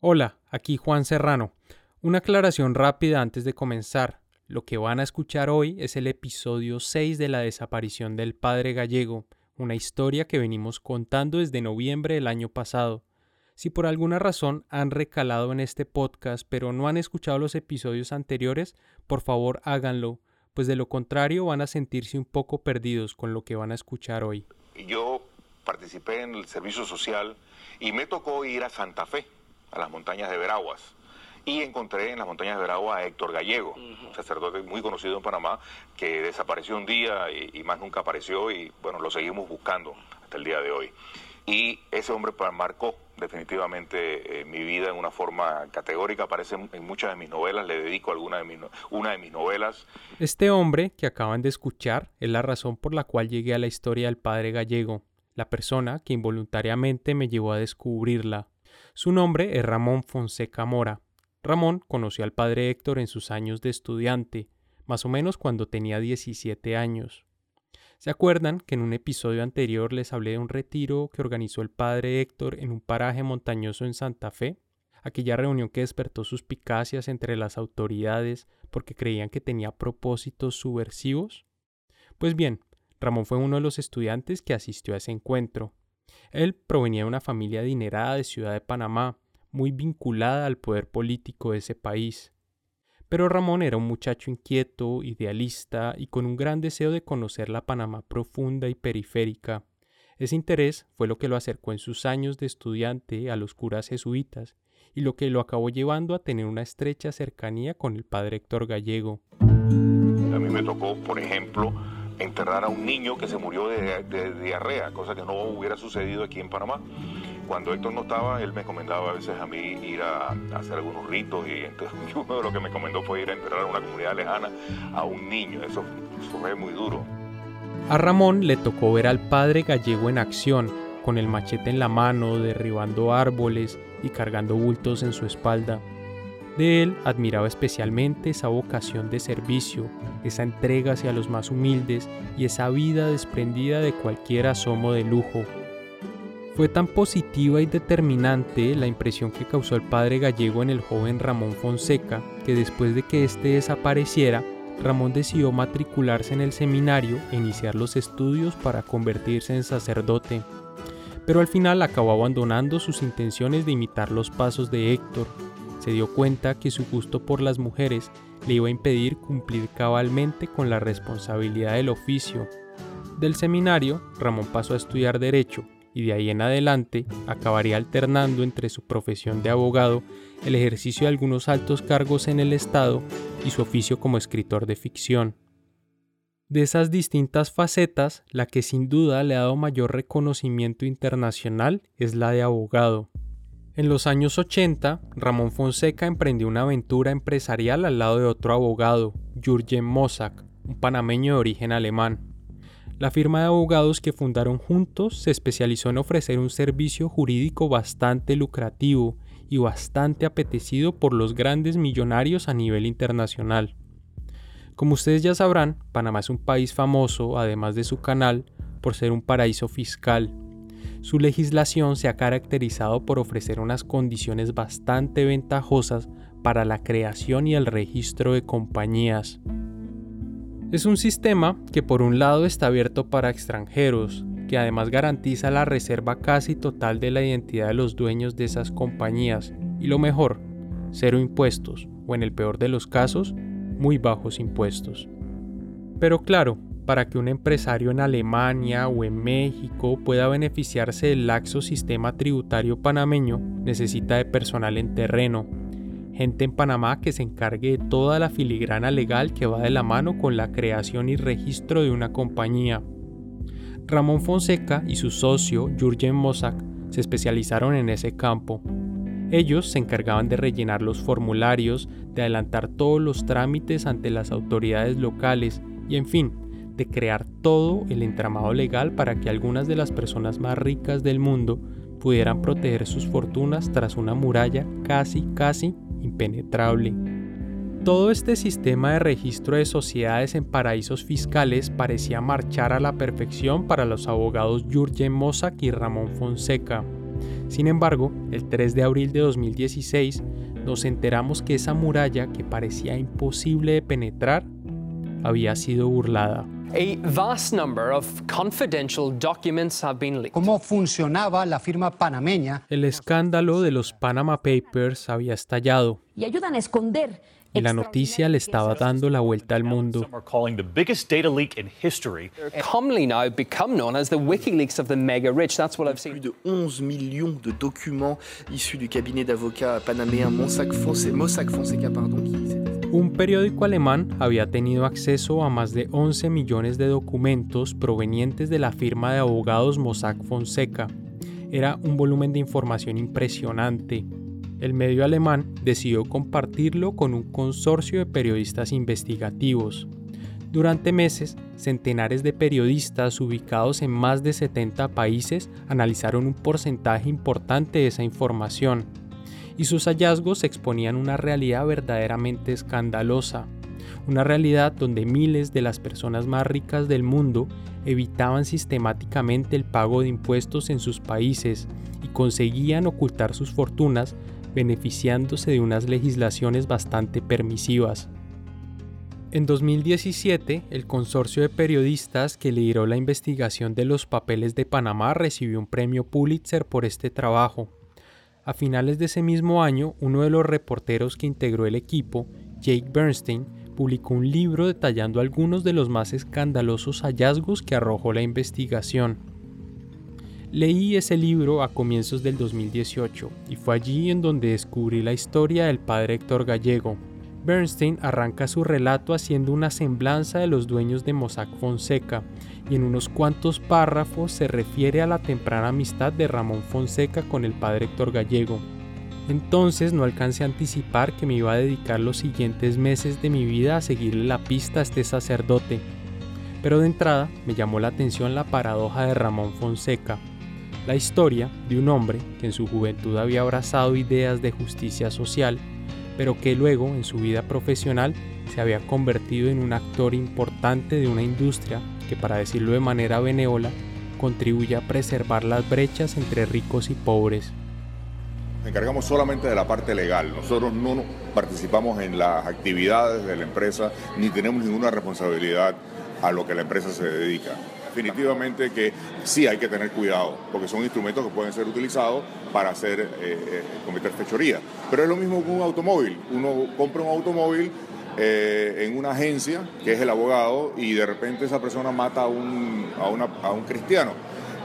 Hola, aquí Juan Serrano. Una aclaración rápida antes de comenzar. Lo que van a escuchar hoy es el episodio 6 de la desaparición del padre gallego, una historia que venimos contando desde noviembre del año pasado. Si por alguna razón han recalado en este podcast pero no han escuchado los episodios anteriores, por favor háganlo, pues de lo contrario van a sentirse un poco perdidos con lo que van a escuchar hoy. Yo participé en el servicio social y me tocó ir a Santa Fe, a las montañas de Veraguas. Y encontré en las montañas de Veraguas a Héctor Gallego, un sacerdote muy conocido en Panamá, que desapareció un día y, y más nunca apareció y bueno, lo seguimos buscando hasta el día de hoy. Y ese hombre marcó definitivamente eh, mi vida en una forma categórica, aparece en, en muchas de mis novelas, le dedico alguna de mis, no- una de mis novelas. Este hombre que acaban de escuchar es la razón por la cual llegué a la historia del padre gallego, la persona que involuntariamente me llevó a descubrirla. Su nombre es Ramón Fonseca Mora. Ramón conoció al padre Héctor en sus años de estudiante, más o menos cuando tenía 17 años. ¿Se acuerdan que en un episodio anterior les hablé de un retiro que organizó el padre Héctor en un paraje montañoso en Santa Fe? Aquella reunión que despertó suspicacias entre las autoridades porque creían que tenía propósitos subversivos? Pues bien, Ramón fue uno de los estudiantes que asistió a ese encuentro. Él provenía de una familia adinerada de Ciudad de Panamá, muy vinculada al poder político de ese país. Pero Ramón era un muchacho inquieto, idealista y con un gran deseo de conocer la Panamá profunda y periférica. Ese interés fue lo que lo acercó en sus años de estudiante a los curas jesuitas y lo que lo acabó llevando a tener una estrecha cercanía con el padre Héctor Gallego. A mí me tocó, por ejemplo, enterrar a un niño que se murió de, diarrea, cosa que no hubiera sucedido aquí en Panamá. Cuando Héctor no estaba, él me recomendaba a veces a mí ir a, hacer algunos ritos y entonces uno de los que me recomendó fue ir a enterrar a una comunidad lejana a un niño. Eso, eso fue muy duro. A Ramón le tocó ver al padre gallego en acción, con el machete en la mano, derribando árboles y cargando bultos en su espalda. De él admiraba especialmente esa vocación de servicio, esa entrega hacia los más humildes y esa vida desprendida de cualquier asomo de lujo. Fue tan positiva y determinante la impresión que causó el padre gallego en el joven Ramón Fonseca que después de que éste desapareciera, Ramón decidió matricularse en el seminario e iniciar los estudios para convertirse en sacerdote. Pero al final acabó abandonando sus intenciones de imitar los pasos de Héctor. Se dio cuenta que su gusto por las mujeres le iba a impedir cumplir cabalmente con la responsabilidad del oficio. Del seminario, Ramón pasó a estudiar Derecho y de ahí en adelante acabaría alternando entre su profesión de abogado, el ejercicio de algunos altos cargos en el Estado y su oficio como escritor de ficción. De esas distintas facetas, la que sin duda le ha dado mayor reconocimiento internacional es la de abogado. En los años 80, Ramón Fonseca emprendió una aventura empresarial al lado de otro abogado, Jürgen Mossack, un panameño de origen alemán. La firma de abogados que fundaron juntos se especializó en ofrecer un servicio jurídico bastante lucrativo y bastante apetecido por los grandes millonarios a nivel internacional. Como ustedes ya sabrán, Panamá es un país famoso, además de su canal, por ser un paraíso fiscal. Su legislación se ha caracterizado por ofrecer unas condiciones bastante ventajosas para la creación y el registro de compañías. Es un sistema que por un lado está abierto para extranjeros, que además garantiza la reserva casi total de la identidad de los dueños de esas compañías. Y lo mejor, cero impuestos, o en el peor de los casos, muy bajos impuestos. Pero claro, para que un empresario en Alemania o en México pueda beneficiarse del laxo sistema tributario panameño, necesita de personal en terreno, gente en Panamá que se encargue de toda la filigrana legal que va de la mano con la creación y registro de una compañía. Ramón Fonseca y su socio Jurgen Mossack se especializaron en ese campo. Ellos se encargaban de rellenar los formularios, de adelantar todos los trámites ante las autoridades locales y en fin, de crear todo el entramado legal para que algunas de las personas más ricas del mundo pudieran proteger sus fortunas tras una muralla casi, casi impenetrable. Todo este sistema de registro de sociedades en paraísos fiscales parecía marchar a la perfección para los abogados Jurgen Mossack y Ramón Fonseca. Sin embargo, el 3 de abril de 2016 nos enteramos que esa muralla que parecía imposible de penetrar había sido burlada. ¿Cómo funcionaba la firma panameña? El escándalo de los Panama Papers había estallado. Y ayudan a esconder y la noticia le estaba dando la vuelta al mundo. Commonly now become known as the WikiLeaks of the mega rich. That's what I've seen. Plus de 11 millions de documents issus du cabinet d'avocats panaméen Mossack Fonseca, Mossack Fonseca pardon, qui un periódico alemán había tenido acceso a más de 11 millones de documentos provenientes de la firma de abogados Mossack Fonseca. Era un volumen de información impresionante. El medio alemán decidió compartirlo con un consorcio de periodistas investigativos. Durante meses, centenares de periodistas ubicados en más de 70 países analizaron un porcentaje importante de esa información y sus hallazgos exponían una realidad verdaderamente escandalosa, una realidad donde miles de las personas más ricas del mundo evitaban sistemáticamente el pago de impuestos en sus países y conseguían ocultar sus fortunas beneficiándose de unas legislaciones bastante permisivas. En 2017, el consorcio de periodistas que lideró la investigación de los papeles de Panamá recibió un premio Pulitzer por este trabajo, a finales de ese mismo año, uno de los reporteros que integró el equipo, Jake Bernstein, publicó un libro detallando algunos de los más escandalosos hallazgos que arrojó la investigación. Leí ese libro a comienzos del 2018 y fue allí en donde descubrí la historia del padre Héctor Gallego. Bernstein arranca su relato haciendo una semblanza de los dueños de Mossack Fonseca y en unos cuantos párrafos se refiere a la temprana amistad de Ramón Fonseca con el padre Héctor Gallego. Entonces no alcancé a anticipar que me iba a dedicar los siguientes meses de mi vida a seguirle la pista a este sacerdote. Pero de entrada me llamó la atención la paradoja de Ramón Fonseca, la historia de un hombre que en su juventud había abrazado ideas de justicia social, pero que luego en su vida profesional se había convertido en un actor importante de una industria que para decirlo de manera benévola, contribuye a preservar las brechas entre ricos y pobres. Nos encargamos solamente de la parte legal. Nosotros no participamos en las actividades de la empresa ni tenemos ninguna responsabilidad a lo que la empresa se dedica. Definitivamente que sí hay que tener cuidado, porque son instrumentos que pueden ser utilizados para hacer, eh, eh, cometer fechoría. Pero es lo mismo con un automóvil. Uno compra un automóvil eh, en una agencia, que es el abogado, y de repente esa persona mata a un, a, un cristiano.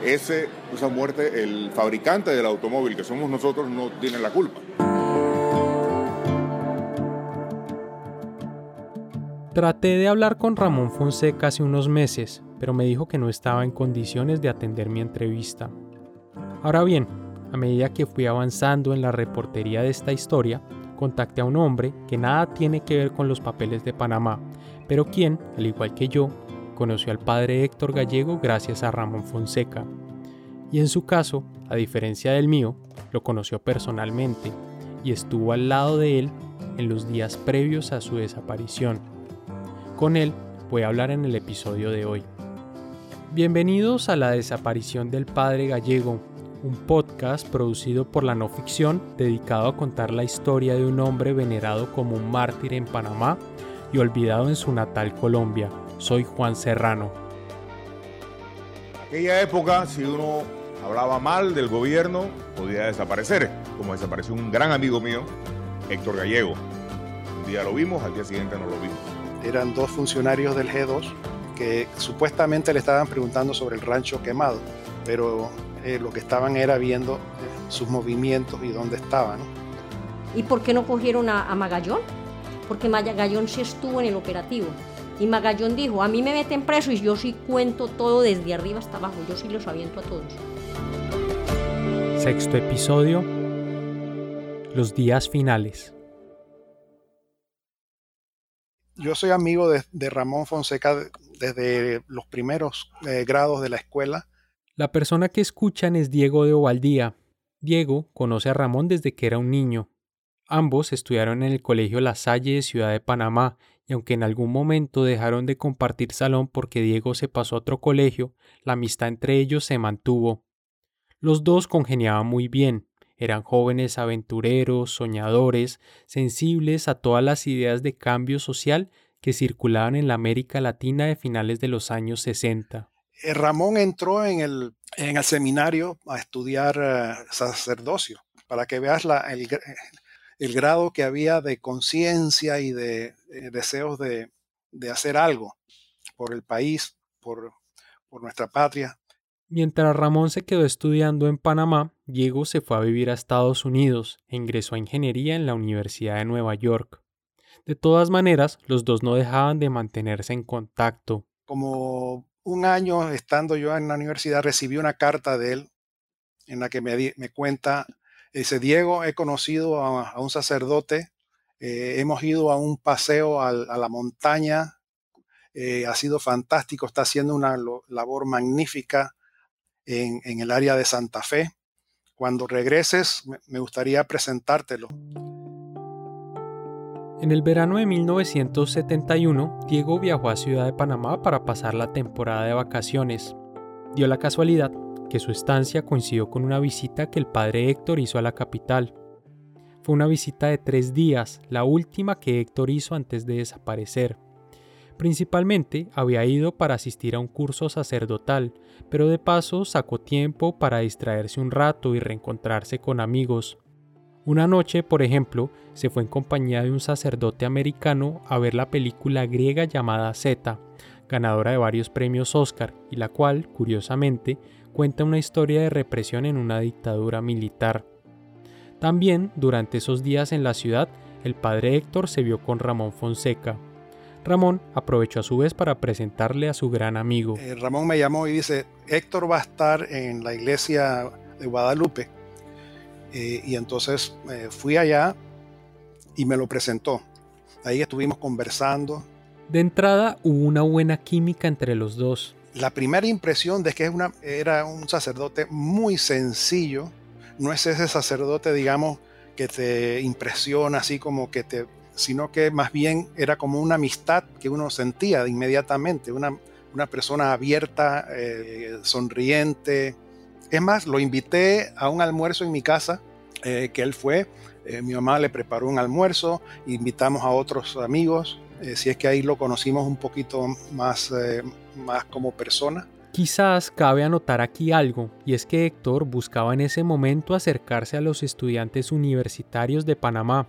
Ese, esa muerte, el fabricante del automóvil, que somos nosotros, no tiene la culpa. Traté de hablar con Ramón Fonseca hace unos meses, pero me dijo que no estaba en condiciones de atender mi entrevista. Ahora bien, a medida que fui avanzando en la reportería de esta historia, contacté a un hombre que nada tiene que ver con los papeles de Panamá, pero quien, al igual que yo, conoció al padre Héctor Gallego gracias a Ramón Fonseca. Y en su caso, a diferencia del mío, lo conoció personalmente y estuvo al lado de él en los días previos a su desaparición. Con él voy a hablar en el episodio de hoy. Bienvenidos a la desaparición del padre Gallego, un podcast producido por la no ficción dedicado a contar la historia de un hombre venerado como un mártir en Panamá y olvidado en su natal Colombia. Soy Juan Serrano. aquella época, si uno hablaba mal del gobierno, podía desaparecer, como desapareció un gran amigo mío, Héctor Gallego. Un día lo vimos, al día siguiente no lo vimos. Eran dos funcionarios del G2 que supuestamente le estaban preguntando sobre el rancho quemado, pero eh, lo que estaban era viendo eh, sus movimientos y dónde estaban. ¿Y por qué no cogieron a, a Magallón? Porque Magallón sí estuvo en el operativo. Y Magallón dijo, a mí me meten preso y yo sí cuento todo desde arriba hasta abajo, yo sí los aviento a todos. Sexto episodio. Los días finales. Yo soy amigo de, de Ramón Fonseca desde los primeros eh, grados de la escuela. La persona que escuchan es Diego de Ovaldía. Diego conoce a Ramón desde que era un niño. Ambos estudiaron en el Colegio La Salle de Ciudad de Panamá y aunque en algún momento dejaron de compartir salón porque Diego se pasó a otro colegio, la amistad entre ellos se mantuvo. Los dos congeniaban muy bien, eran jóvenes aventureros, soñadores, sensibles a todas las ideas de cambio social que circulaban en la América Latina de finales de los años 60. Eh, Ramón entró en el, en el seminario a estudiar uh, sacerdocio, para que veas la, el, el, grado que había de conciencia y de eh, deseos de, de, hacer algo por el país, por, por nuestra patria. Mientras Ramón se quedó estudiando en Panamá, Diego se fue a vivir a Estados Unidos e ingresó a ingeniería en la Universidad de Nueva York. De todas maneras, los dos no dejaban de mantenerse en contacto. Como un año estando yo en la universidad, recibí una carta de él en la que me, cuenta, dice, Diego, he conocido a, un sacerdote, eh, hemos ido a un paseo a, la montaña, eh, ha sido fantástico, está haciendo una labor magnífica en el área de Santa Fe. Cuando regreses, me gustaría presentártelo. En el verano de 1971, Diego viajó a Ciudad de Panamá para pasar la temporada de vacaciones. Dio la casualidad que su estancia coincidió con una visita que el padre Héctor hizo a la capital. Fue una visita de tres días, la última que Héctor hizo antes de desaparecer. Principalmente había ido para asistir a un curso sacerdotal, pero de paso sacó tiempo para distraerse un rato y reencontrarse con amigos. Una noche, por ejemplo, se fue en compañía de un sacerdote americano a ver la película griega llamada Z, ganadora de varios premios Oscar, y la cual, curiosamente, cuenta una historia de represión en una dictadura militar. También, durante esos días en la ciudad, el padre Héctor se vio con Ramón Fonseca. Ramón aprovechó a su vez para presentarle a su gran amigo. Eh, Ramón me llamó y dice, Héctor va a estar en la iglesia de Guadalupe eh, y entonces eh, fui allá y me lo presentó. Ahí estuvimos conversando. De entrada hubo una buena química entre los dos. La primera impresión de que una, era un sacerdote muy sencillo. No es ese sacerdote, digamos, que te impresiona así como que te... sino que más bien era como una amistad que uno sentía inmediatamente. Una, una persona abierta, eh, sonriente, es más, lo invité a un almuerzo en mi casa, eh, que él fue. Eh, mi mamá le preparó un almuerzo, invitamos a otros amigos, eh, si es que ahí lo conocimos un poquito más, más como persona. Quizás cabe anotar aquí algo, y es que Héctor buscaba en ese momento acercarse a los estudiantes universitarios de Panamá,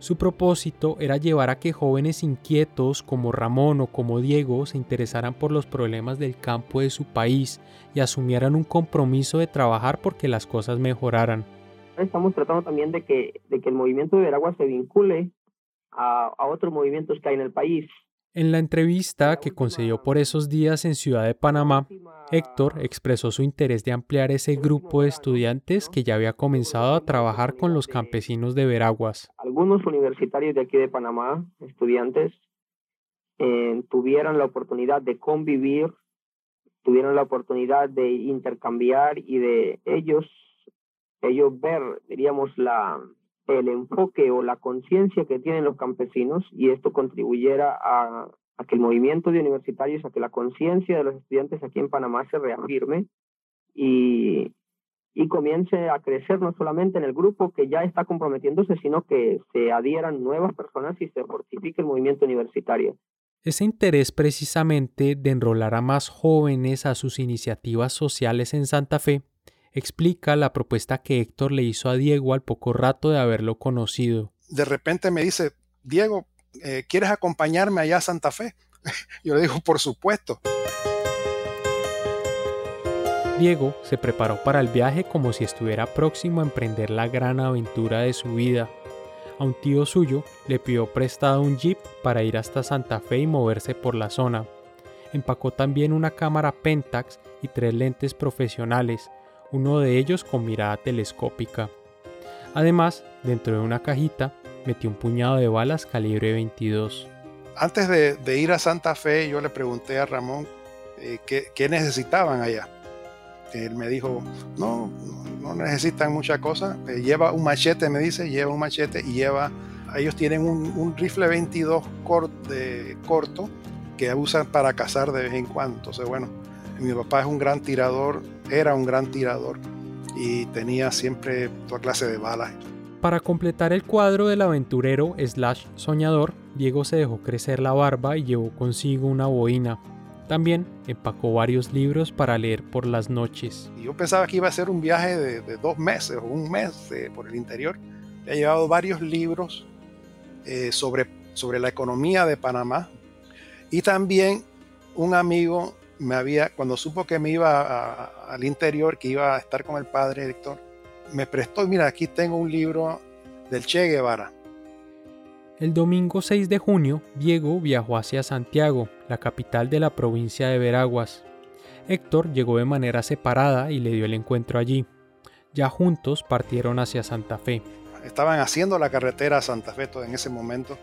su propósito era llevar a que jóvenes inquietos como Ramón o como Diego se interesaran por los problemas del campo de su país y asumieran un compromiso de trabajar porque las cosas mejoraran. Estamos tratando también de que, de que el movimiento de Veragua se vincule a, a otros movimientos que hay en el país. En la entrevista que concedió por esos días en Ciudad de Panamá, Héctor expresó su interés de ampliar ese grupo de estudiantes que ya había comenzado a trabajar con los campesinos de Veraguas. Algunos universitarios de aquí de Panamá, estudiantes, eh, tuvieron la oportunidad de convivir, tuvieron la oportunidad de intercambiar y de ellos, ellos ver, diríamos, la, el enfoque o la conciencia que tienen los campesinos y esto contribuyera a, que el movimiento de universitarios, a que la conciencia de los estudiantes aquí en Panamá se reafirme y, y comience a crecer no solamente en el grupo que ya está comprometiéndose, sino que se adhieran nuevas personas y se fortifique el movimiento universitario. Ese interés precisamente de enrolar a más jóvenes a sus iniciativas sociales en Santa Fe explica la propuesta que Héctor le hizo a Diego al poco rato de haberlo conocido. De repente me dice, Diego, eh, ¿quieres acompañarme allá a Santa Fe? Yo le digo, por supuesto. Diego se preparó para el viaje como si estuviera próximo a emprender la gran aventura de su vida. A un tío suyo le pidió prestado un jeep para ir hasta Santa Fe y moverse por la zona. Empacó también una cámara Pentax y tres lentes profesionales, uno de ellos con mirada telescópica. Además, dentro de una cajita, metió un puñado de balas calibre 22. Antes de, ir a Santa Fe, yo le pregunté a Ramón eh, qué, necesitaban allá. Él me dijo, no, no necesitan mucha cosa. Eh, lleva un machete, me dice, lleva un machete y lleva, ellos tienen un, rifle 22 corto que usan para cazar de vez en cuando. Entonces, bueno, mi papá es un gran tirador, era un gran tirador y tenía siempre toda clase de balas. Para completar el cuadro del aventurero slash soñador, Diego se dejó crecer la barba y llevó consigo una boina. También empacó varios libros para leer por las noches. Yo pensaba que iba a ser un viaje de, dos meses o un mes eh, por el interior. He llevado varios libros eh, sobre, sobre la economía de Panamá. Y también un amigo me había, cuando supo que me iba al interior, que iba a estar con el padre Héctor, me prestó, mira, aquí tengo un libro del Che Guevara. El domingo 6 de junio, Diego viajó hacia Santiago, la capital de la provincia de Veraguas. Héctor llegó de manera separada y le dio el encuentro allí. Ya juntos partieron hacia Santa Fe. Estaban haciendo la carretera a Santa Fe en ese momento.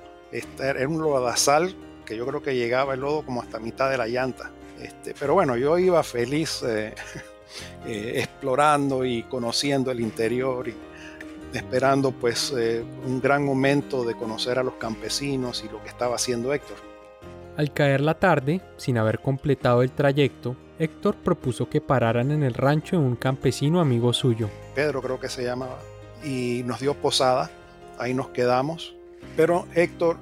Era un lodazal que yo creo que llegaba el lodo como hasta mitad de la llanta. Este, pero bueno, yo iba feliz eh, eh, explorando y conociendo el interior y esperando pues eh, un gran momento de conocer a los campesinos y lo que estaba haciendo Héctor. Al caer la tarde, sin haber completado el trayecto, Héctor propuso que pararan en el rancho de un campesino amigo suyo. Pedro creo que se llamaba. Y nos dio posada, ahí nos quedamos. Pero Héctor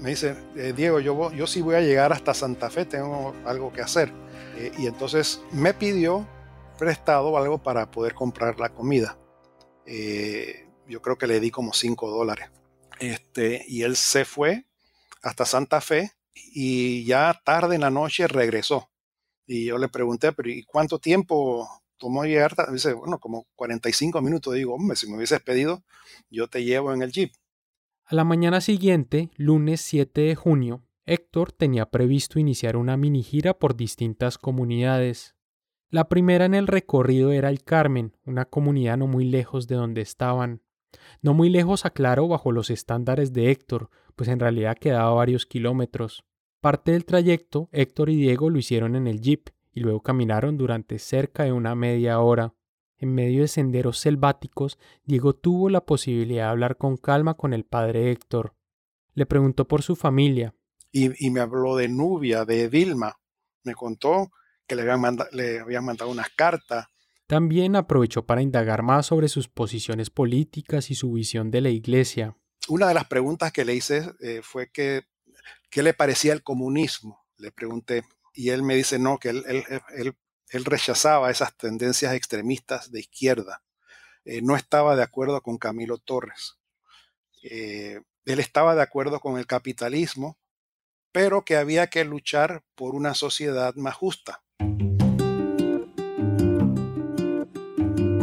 me dice, eh, Diego, yo, yo sí voy a llegar hasta Santa Fe, tengo algo que hacer. Eh, y entonces me pidió prestado algo para poder comprar la comida. Eh, yo creo que le di como 5 dólares. Este, y él se fue hasta Santa Fe y ya tarde en la noche regresó. Y yo le pregunté, pero ¿y cuánto tiempo tomó llegar? Dice, bueno, como 45 minutos. Digo, hombre, si me hubieses pedido, yo te llevo en el jeep. A la mañana siguiente, lunes 7 de junio, Héctor tenía previsto iniciar una mini gira por distintas comunidades. La primera en el recorrido era el Carmen, una comunidad no muy lejos de donde estaban. No muy lejos, aclaro, bajo los estándares de Héctor, pues en realidad quedaba varios kilómetros. Parte del trayecto, Héctor y Diego lo hicieron en el jeep y luego caminaron durante cerca de una media hora. En medio de senderos selváticos, Diego tuvo la posibilidad de hablar con calma con el padre Héctor. Le preguntó por su familia. Y, me habló de Nubia, de Vilma. Me contó que le habían, le habían mandado unas cartas. También aprovechó para indagar más sobre sus posiciones políticas y su visión de la iglesia. Una de las preguntas que le hice eh, fue que, qué le parecía el comunismo. Le pregunté. Y él me dice, no, que él, él él rechazaba esas tendencias extremistas de izquierda. Eh, no estaba de acuerdo con Camilo Torres. Eh, él estaba de acuerdo con el capitalismo, pero que había que luchar por una sociedad más justa.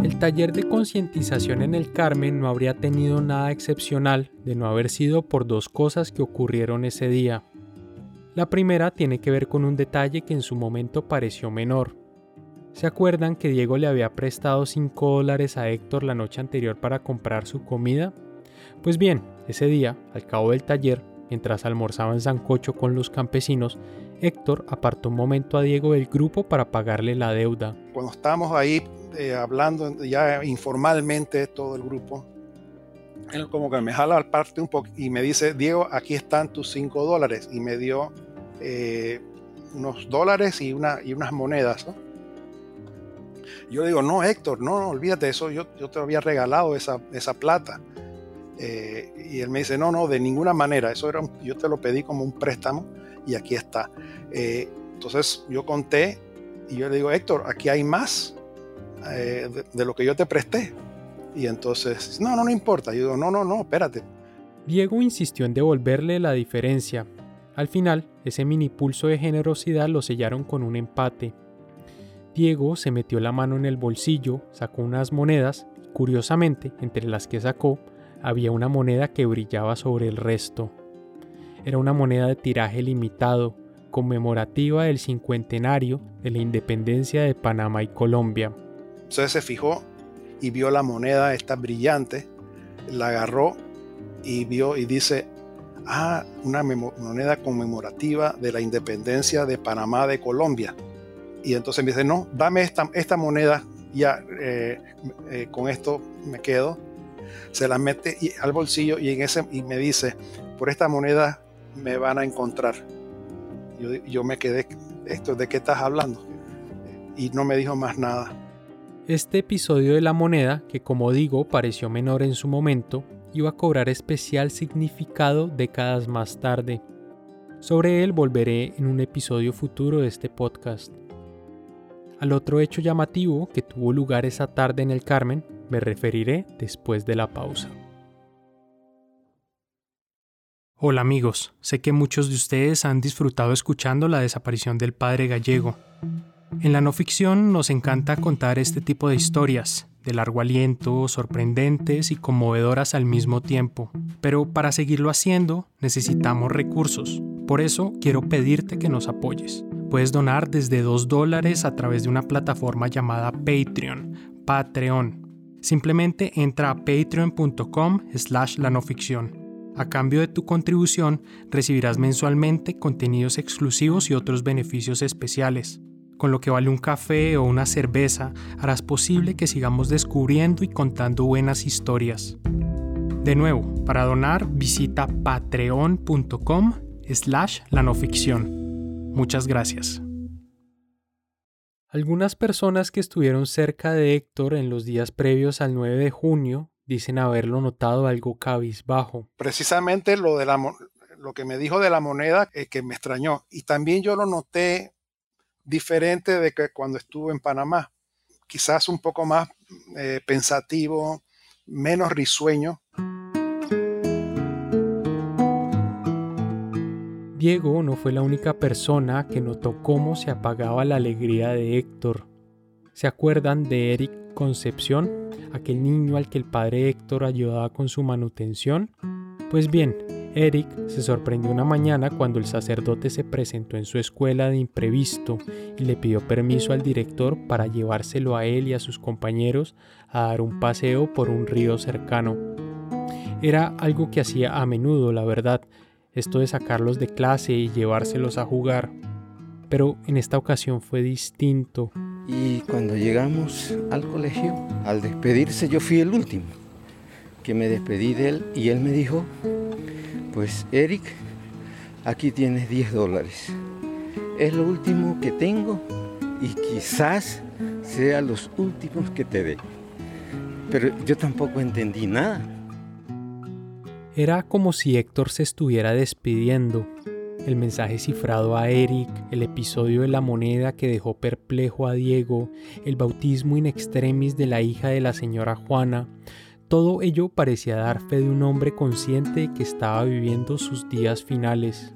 El taller de concientización en el Carmen no habría tenido nada excepcional de no haber sido por dos cosas que ocurrieron ese día. La primera tiene que ver con un detalle que en su momento pareció menor, ¿Se acuerdan que Diego le había prestado 5 dólares a Héctor la noche anterior para comprar su comida? Pues bien, ese día, al cabo del taller, mientras almorzaba en Sancocho con los campesinos, Héctor apartó un momento a Diego del grupo para pagarle la deuda. Cuando estábamos ahí eh, hablando ya informalmente todo el grupo, él como que me jala al parte un poco y me dice, Diego, aquí están tus 5 dólares. Y me dio eh, unos dólares y, una, y unas monedas. ¿no? Yo le digo, no, Héctor, no, olvídate eso, yo, te había regalado esa, plata. Eh, y él me dice, no, no, de ninguna manera, eso era yo te lo pedí como un préstamo y aquí está. Eh, entonces yo conté y yo le digo, Héctor, aquí hay más eh, de, lo que yo te presté. Y entonces, no, no, no importa. Yo digo, no, no, no, espérate. Diego insistió en devolverle la diferencia. Al final, ese mini pulso de generosidad lo sellaron con un empate. Diego se metió la mano en el bolsillo, sacó unas monedas, curiosamente, entre las que sacó, había una moneda que brillaba sobre el resto. Era una moneda de tiraje limitado, conmemorativa del cincuentenario de la independencia de Panamá y Colombia. Entonces se fijó y vio la moneda, esta brillante, la agarró y vio y dice, ah, una moneda conmemorativa de la independencia de Panamá de Colombia. Y entonces me dice, no, dame esta, esta moneda, ya eh, eh, con esto me quedo. Se la mete al bolsillo y, en ese, y me dice, por esta moneda me van a encontrar. Yo, yo me quedé, esto, ¿de qué estás hablando? Y no me dijo más nada. Este episodio de la moneda, que como digo pareció menor en su momento, iba a cobrar especial significado décadas más tarde. Sobre él volveré en un episodio futuro de este podcast. Al otro hecho llamativo que tuvo lugar esa tarde en el Carmen me referiré después de la pausa. Hola amigos, sé que muchos de ustedes han disfrutado escuchando la desaparición del padre gallego. En la no ficción nos encanta contar este tipo de historias, de largo aliento, sorprendentes y conmovedoras al mismo tiempo. Pero para seguirlo haciendo necesitamos recursos. Por eso quiero pedirte que nos apoyes. Puedes donar desde 2 dólares a través de una plataforma llamada Patreon, Patreon. Simplemente entra a patreon.com slash la no ficción a cambio de tu contribución, recibirás mensualmente contenidos exclusivos y otros beneficios especiales. Con lo que vale un café o una cerveza, harás posible que sigamos descubriendo y contando buenas historias. De nuevo, para donar, visita patreon.com slash la no ficción. Muchas gracias. Algunas personas que estuvieron cerca de Héctor en los días previos al 9 de junio dicen haberlo notado algo cabizbajo. Precisamente lo, de la, lo que me dijo de la moneda es que me extrañó. Y también yo lo noté diferente de que cuando estuve en Panamá. Quizás un poco más eh, pensativo, menos risueño. Diego no fue la única persona que notó cómo se apagaba la alegría de Héctor. ¿Se acuerdan de Eric Concepción? aquel niño al que el padre Héctor ayudaba con su manutención? Pues bien, Eric se sorprendió una mañana cuando el sacerdote se presentó en su escuela de imprevisto y le pidió permiso al director para llevárselo a él y a sus compañeros a dar un paseo por un río cercano. Era algo que hacía a menudo, la verdad, esto de sacarlos de clase y llevárselos a jugar. Pero en esta ocasión fue distinto. Y cuando llegamos al colegio, al despedirse yo fui el último, que me despedí de él y él me dijo, pues Eric, aquí tienes 10 dólares. Es lo último que tengo y quizás sea los últimos que te dé. Pero yo tampoco entendí nada. Era como si Héctor se estuviera despidiendo el mensaje cifrado a Eric, el episodio de la moneda que dejó perplejo a Diego, el bautismo in extremis de la hija de la señora Juana, todo ello parecía dar fe de un hombre consciente que estaba viviendo sus días finales.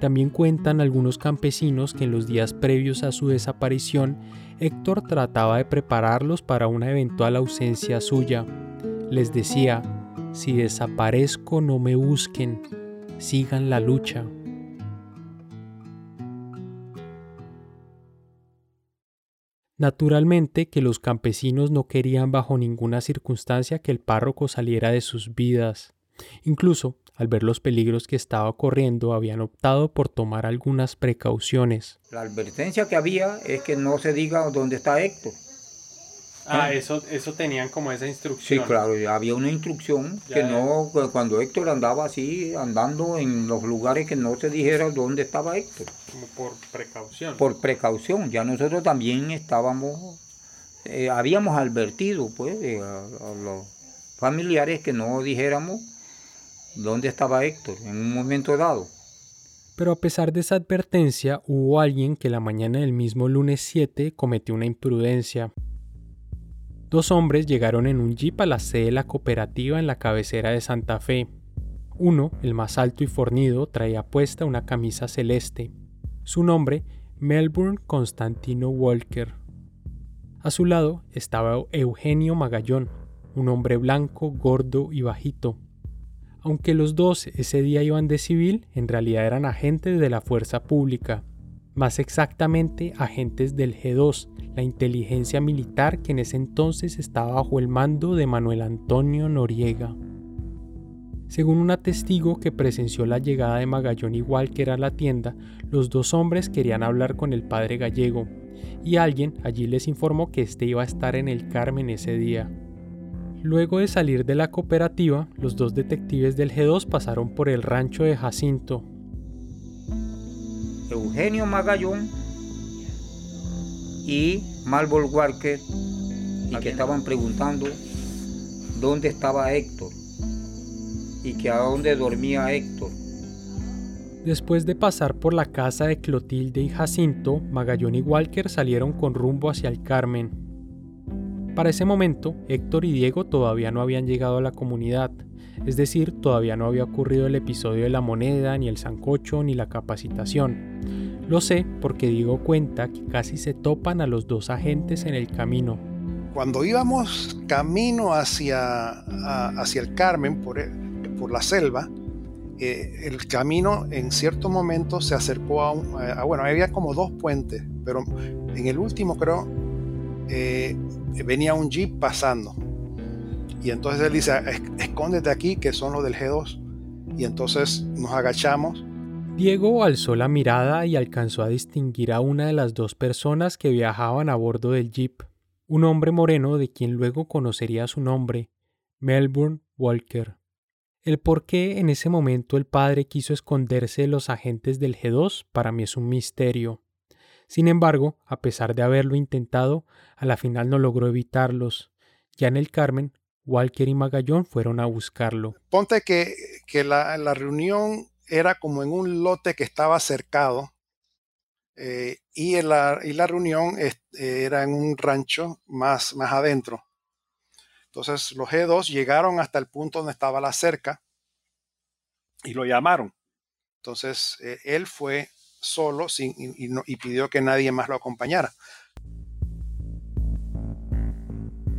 También cuentan algunos campesinos que en los días previos a su desaparición, Héctor trataba de prepararlos para una eventual ausencia suya. Les decía, si desaparezco no me busquen, sigan la lucha. Naturalmente que los campesinos no querían bajo ninguna circunstancia que el párroco saliera de sus vidas. Incluso, al ver los peligros que estaba corriendo, habían optado por tomar algunas precauciones. La advertencia que había es que no se diga dónde está Héctor. Ah, eso, eso tenían como esa instrucción. Sí, claro, había una instrucción que no, cuando Héctor andaba así, andando en los lugares que no se dijera dónde estaba Héctor. Como por precaución. Por precaución, ya nosotros también estábamos, eh, habíamos advertido pues eh, a, los familiares que no dijéramos dónde estaba Héctor en un momento dado. Pero a pesar de esa advertencia, hubo alguien que la mañana del mismo lunes 7 cometió una imprudencia. Dos hombres llegaron en un jeep a la sede de la cooperativa en la cabecera de Santa Fe. Uno, el más alto y fornido, traía puesta una camisa celeste. Su nombre, Melbourne Constantino Walker. A su lado estaba Eugenio Magallón, un hombre blanco, gordo y bajito. Aunque los dos ese día iban de civil, en realidad eran agentes de la fuerza pública, más exactamente agentes del G2, la inteligencia militar que en ese entonces estaba bajo el mando de Manuel Antonio Noriega. Según una testigo que presenció la llegada de Magallón igual que era la tienda, los dos hombres querían hablar con el padre gallego, y alguien allí les informó que éste iba a estar en el Carmen ese día. Luego de salir de la cooperativa, los dos detectives del G2 pasaron por el rancho de Jacinto. Eugenio Magallón y Marble Walker y que estaban preguntando dónde estaba Héctor y que a dónde dormía Héctor. Después de pasar por la casa de Clotilde y Jacinto, Magallón y Walker salieron con rumbo hacia el Carmen. Para ese momento, Héctor y Diego todavía no habían llegado a la comunidad, es decir, todavía no había ocurrido el episodio de la moneda, ni el sancocho, ni la capacitación. Lo sé porque Diego cuenta que casi se topan a los dos agentes en el camino. Cuando íbamos camino hacia, hacia el Carmen por, por la selva, eh, el camino en cierto momento se acercó a, un, bueno, había como dos puentes, pero en el último creo eh, venía un jeep pasando. Y entonces él dice, escóndete aquí, que son los del G2. Y entonces nos agachamos Diego alzó la mirada y alcanzó a distinguir a una de las dos personas que viajaban a bordo del jeep, un hombre moreno de quien luego conocería su nombre, Melbourne Walker. El por qué en ese momento el padre quiso esconderse de los agentes del G2 para mí es un misterio. Sin embargo, a pesar de haberlo intentado, a la final no logró evitarlos. Ya en el Carmen, Walker y Magallón fueron a buscarlo. Ponte que, que la, la reunión era como en un lote que estaba cercado eh, y, la, y, la, reunión era en un rancho más, más adentro. Entonces los G2 llegaron hasta el punto donde estaba la cerca y lo llamaron. Entonces eh, él fue solo sin, y pidió que nadie más lo acompañara.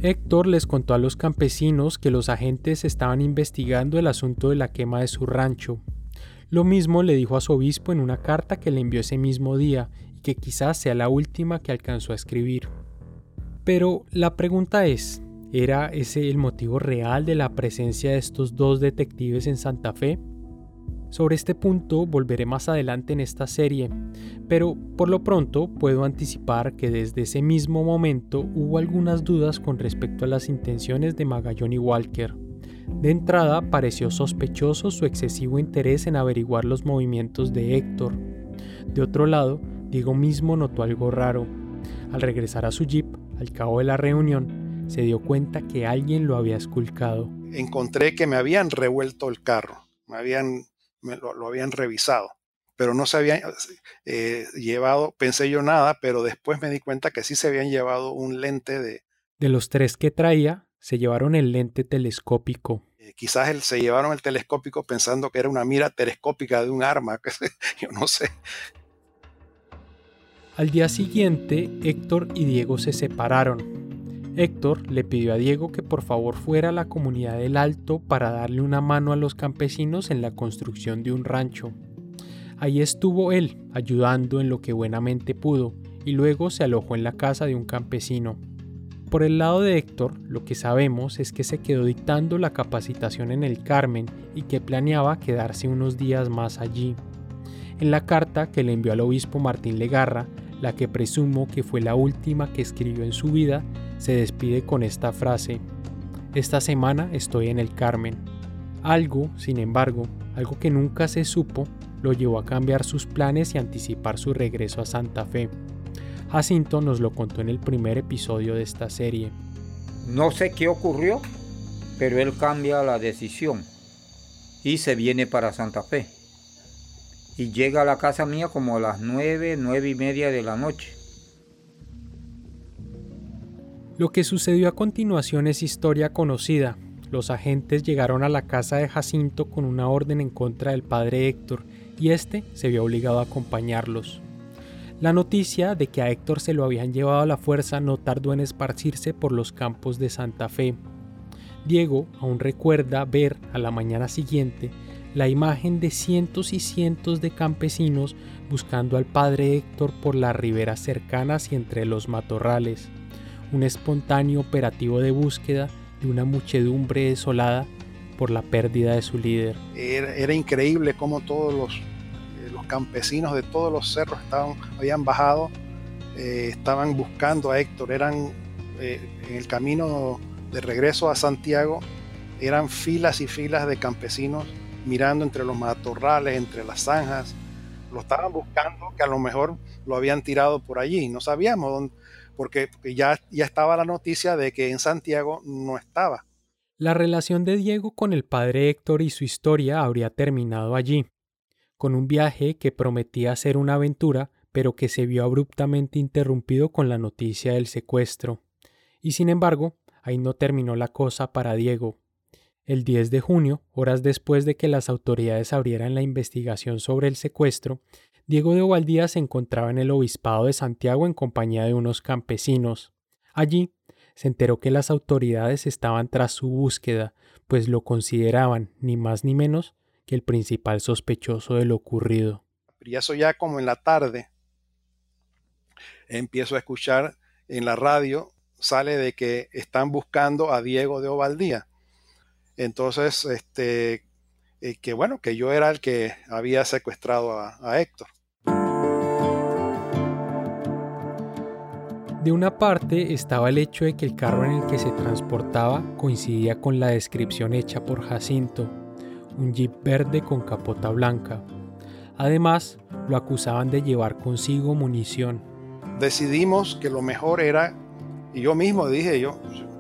Héctor les contó a los campesinos que los agentes estaban investigando el asunto de la quema de su rancho lo mismo le dijo a su obispo en una carta que le envió ese mismo día y que quizás sea la última que alcanzó a escribir. Pero la pregunta es, ¿era ese el motivo real de la presencia de estos dos detectives en Santa Fe? Sobre este punto volveré más adelante en esta serie, pero por lo pronto puedo anticipar que desde ese mismo momento hubo algunas dudas con respecto a las intenciones de Magallón y Walker. De entrada pareció sospechoso su excesivo interés en averiguar los movimientos de Héctor. De otro lado, Diego mismo notó algo raro. Al regresar a su jeep, al cabo de la reunión, se dio cuenta que alguien lo había esculcado. Encontré que me habían revuelto el carro, me habían, lo, habían revisado, pero no se habían eh, llevado, pensé yo nada, pero después me di cuenta que sí se habían llevado un lente de... De los tres que traía, se llevaron el lente telescópico. Eh, quizás se llevaron el telescópico pensando que era una mira telescópica de un arma, yo no sé. Al día siguiente, Héctor y Diego se separaron. Héctor le pidió a Diego que por favor fuera a la comunidad del Alto para darle una mano a los campesinos en la construcción de un rancho. Ahí estuvo él, ayudando en lo que buenamente pudo, y luego se alojó en la casa de un campesino. Por el lado de Héctor, lo que sabemos es que se quedó dictando la capacitación en el Carmen y que planeaba quedarse unos días más allí. En la carta que le envió al obispo Martín Legarra, la que presumo que fue la última que escribió en su vida, se despide con esta frase, Esta semana estoy en el Carmen. Algo, sin embargo, algo que nunca se supo, lo llevó a cambiar sus planes y anticipar su regreso a Santa Fe. Jacinto nos lo contó en el primer episodio de esta serie. No sé qué ocurrió, pero él cambia la decisión y se viene para Santa Fe. Y llega a la casa mía como a las nueve, nueve y media de la noche. Lo que sucedió a continuación es historia conocida. Los agentes llegaron a la casa de Jacinto con una orden en contra del padre Héctor y este se vio obligado a acompañarlos. La noticia de que a Héctor se lo habían llevado a la fuerza no tardó en esparcirse por los campos de Santa Fe. Diego aún recuerda ver a la mañana siguiente la imagen de cientos y cientos de campesinos buscando al padre Héctor por las riberas cercanas y entre los matorrales un espontáneo operativo de búsqueda de una muchedumbre desolada por la pérdida de su líder. Era, increíble cómo todos los, eh, los, campesinos de todos los cerros estaban, habían bajado, eh, estaban buscando a Héctor, eran eh, en el camino de regreso a Santiago, eran filas y filas de campesinos mirando entre los matorrales, entre las zanjas, lo estaban buscando, que a lo mejor lo habían tirado por allí, no sabíamos dónde, porque, ya, ya estaba la noticia de que en Santiago no estaba. La relación de Diego con el padre Héctor y su historia habría terminado allí, con un viaje que prometía ser una aventura, pero que se vio abruptamente interrumpido con la noticia del secuestro. Y sin embargo, ahí no terminó la cosa para Diego. El 10 de junio, horas después de que las autoridades abrieran la investigación sobre el secuestro, Diego de Ovaldía se encontraba en el obispado de Santiago en compañía de unos campesinos. Allí se enteró que las autoridades estaban tras su búsqueda, pues lo consideraban ni más ni menos que el principal sospechoso de lo ocurrido. Y eso ya como en la tarde empiezo a escuchar en la radio, sale de que están buscando a Diego de Ovaldía. Entonces, este, eh, que bueno, que yo era el que había secuestrado a Héctor. De una parte estaba el hecho de que el carro en el que se transportaba coincidía con la descripción hecha por Jacinto, un jeep verde con capota blanca. Además, lo acusaban de llevar consigo munición. Decidimos que lo mejor era, y yo mismo dije, yo,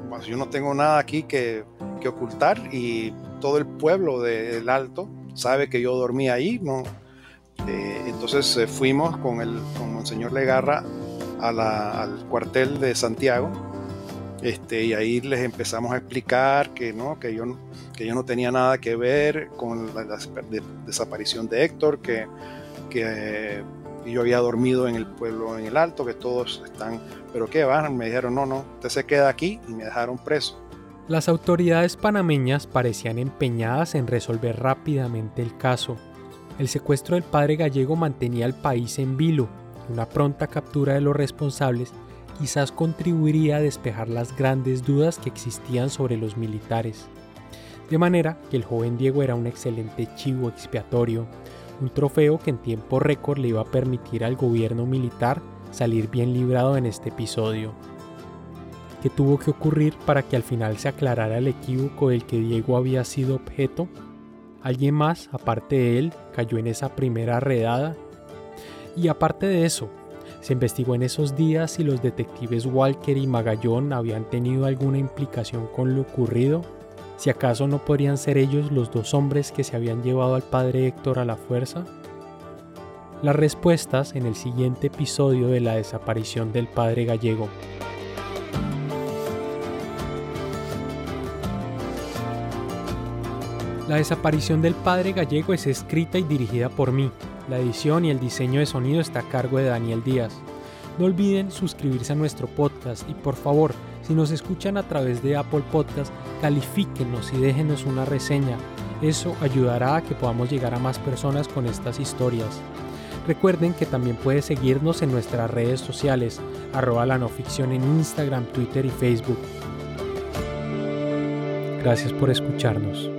pues, yo no tengo nada aquí que, ocultar y todo el pueblo del Alto sabe que yo dormía ahí, ¿no? Eh, entonces eh, fuimos con el con Monseñor Legarra al cuartel de Santiago este, y ahí les empezamos a explicar que, ¿no? que, yo, que yo no tenía nada que ver con la, desaparición de Héctor, que, que yo había dormido en el pueblo en el Alto, que todos están, pero ¿qué van? Me dijeron, no, no, usted se queda aquí y me dejaron preso. Las autoridades panameñas parecían empeñadas en resolver rápidamente el caso. El secuestro del padre gallego mantenía al país en vilo una pronta captura de los responsables quizás contribuiría a despejar las grandes dudas que existían sobre los militares. De manera que el joven Diego era un excelente chivo expiatorio, un trofeo que en tiempo récord le iba a permitir al gobierno militar salir bien librado en este episodio. ¿Qué tuvo que ocurrir para que al final se aclarara el equívoco del que Diego había sido objeto? ¿Alguien más, aparte de él, cayó en esa primera redada y aparte de eso, se investigó en esos días si los detectives Walker y Magallón habían tenido alguna implicación con lo ocurrido, si acaso no podrían ser ellos los dos hombres que se habían llevado al padre Héctor a la fuerza. Las respuestas en el siguiente episodio de la desaparición del padre gallego. La desaparición del padre gallego es escrita y dirigida por mí, la edición y el diseño de sonido está a cargo de Daniel Díaz. No olviden suscribirse a nuestro podcast y por favor, si nos escuchan a través de Apple Podcast, califíquenos y déjenos una reseña. Eso ayudará a que podamos llegar a más personas con estas historias. Recuerden que también pueden seguirnos en nuestras redes sociales, arroba la no ficción en Instagram, Twitter y Facebook. Gracias por escucharnos.